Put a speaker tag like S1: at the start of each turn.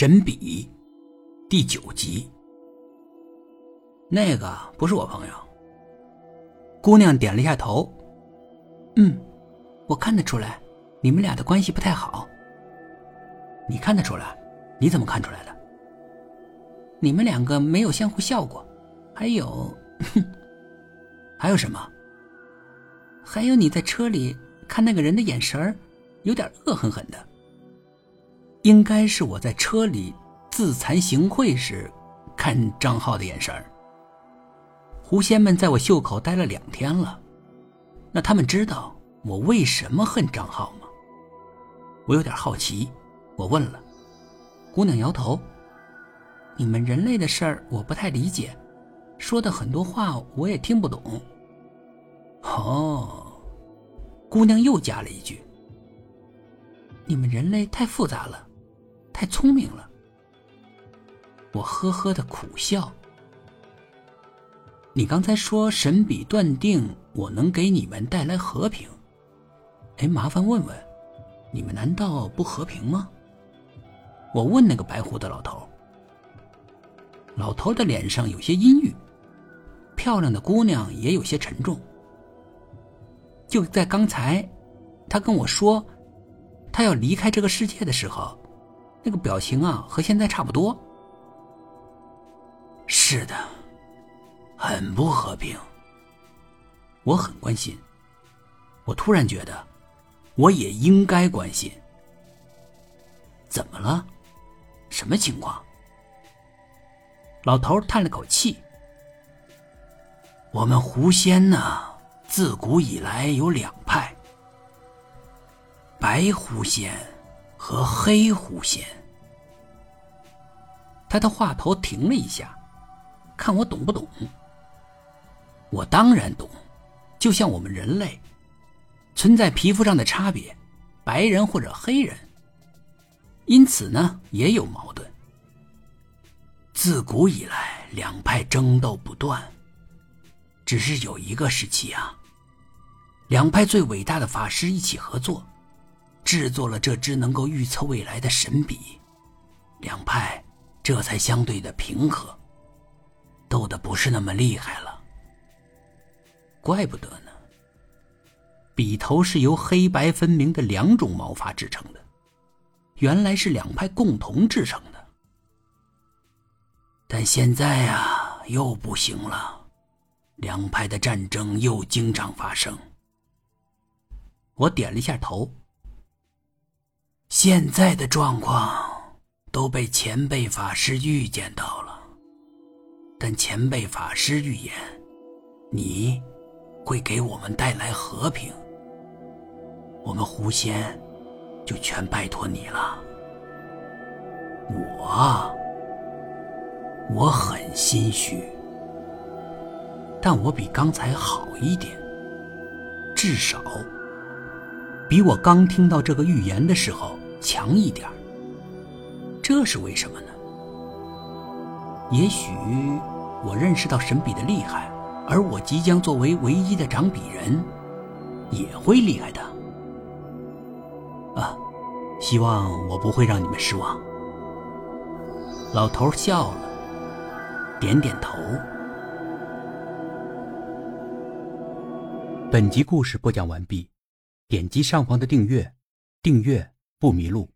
S1: 神笔第九集。那个不是我朋友。姑娘点了一下头。
S2: 嗯，我看得出来，你们俩的关系不太好。
S1: 你看得出来？你怎么看出来的？
S2: 你们两个没有相互笑过。还有，哼，
S1: 还有什么？
S2: 还有你在车里看那个人的眼神，有点恶狠狠的。
S1: 应该是我在车里自惭形秽时看张浩的眼神。狐仙们在我袖口待了两天了，那他们知道我为什么恨张浩吗？我有点好奇，我问了，
S2: 姑娘摇头。你们人类的事儿我不太理解，说的很多话我也听不懂。
S1: 哦，姑娘又加了一句：“
S2: 你们人类太复杂了，太聪明了。”
S1: 我呵呵的苦笑。你刚才说神笔断定我能给你们带来和平，哎，麻烦问问，你们难道不和平吗？我问那个白胡子老头。老头的脸上有些阴郁，漂亮的姑娘也有些沉重。就在刚才，他跟我说，他要离开这个世界的时候，那个表情啊，和现在差不多。是的，很不和平。我很关心。我突然觉得，我也应该关心。怎么了？什么情况？老头叹了口气：“我们狐仙呢？”自古以来有两派，白狐仙和黑狐仙。他的话头停了一下，看我懂不懂。我当然懂，就像我们人类存在皮肤上的差别，白人或者黑人，因此呢也有矛盾。自古以来，两派争斗不断，只是有一个时期啊。两派最伟大的法师一起合作，制作了这支能够预测未来的神笔，两派这才相对的平和，斗的不是那么厉害了。怪不得呢，笔头是由黑白分明的两种毛发制成的，原来是两派共同制成的。但现在呀，又不行了，两派的战争又经常发生。我点了一下头。现在的状况都被前辈法师预见到了，但前辈法师预言，你会给我们带来和平。我们狐仙就全拜托你了。我，我很心虚，但我比刚才好一点，至少。比我刚听到这个预言的时候强一点这是为什么呢？也许我认识到神笔的厉害，而我即将作为唯一的掌笔人，也会厉害的。啊，希望我不会让你们失望。老头笑了，点点头。
S3: 本集故事播讲完毕。点击上方的订阅，订阅不迷路。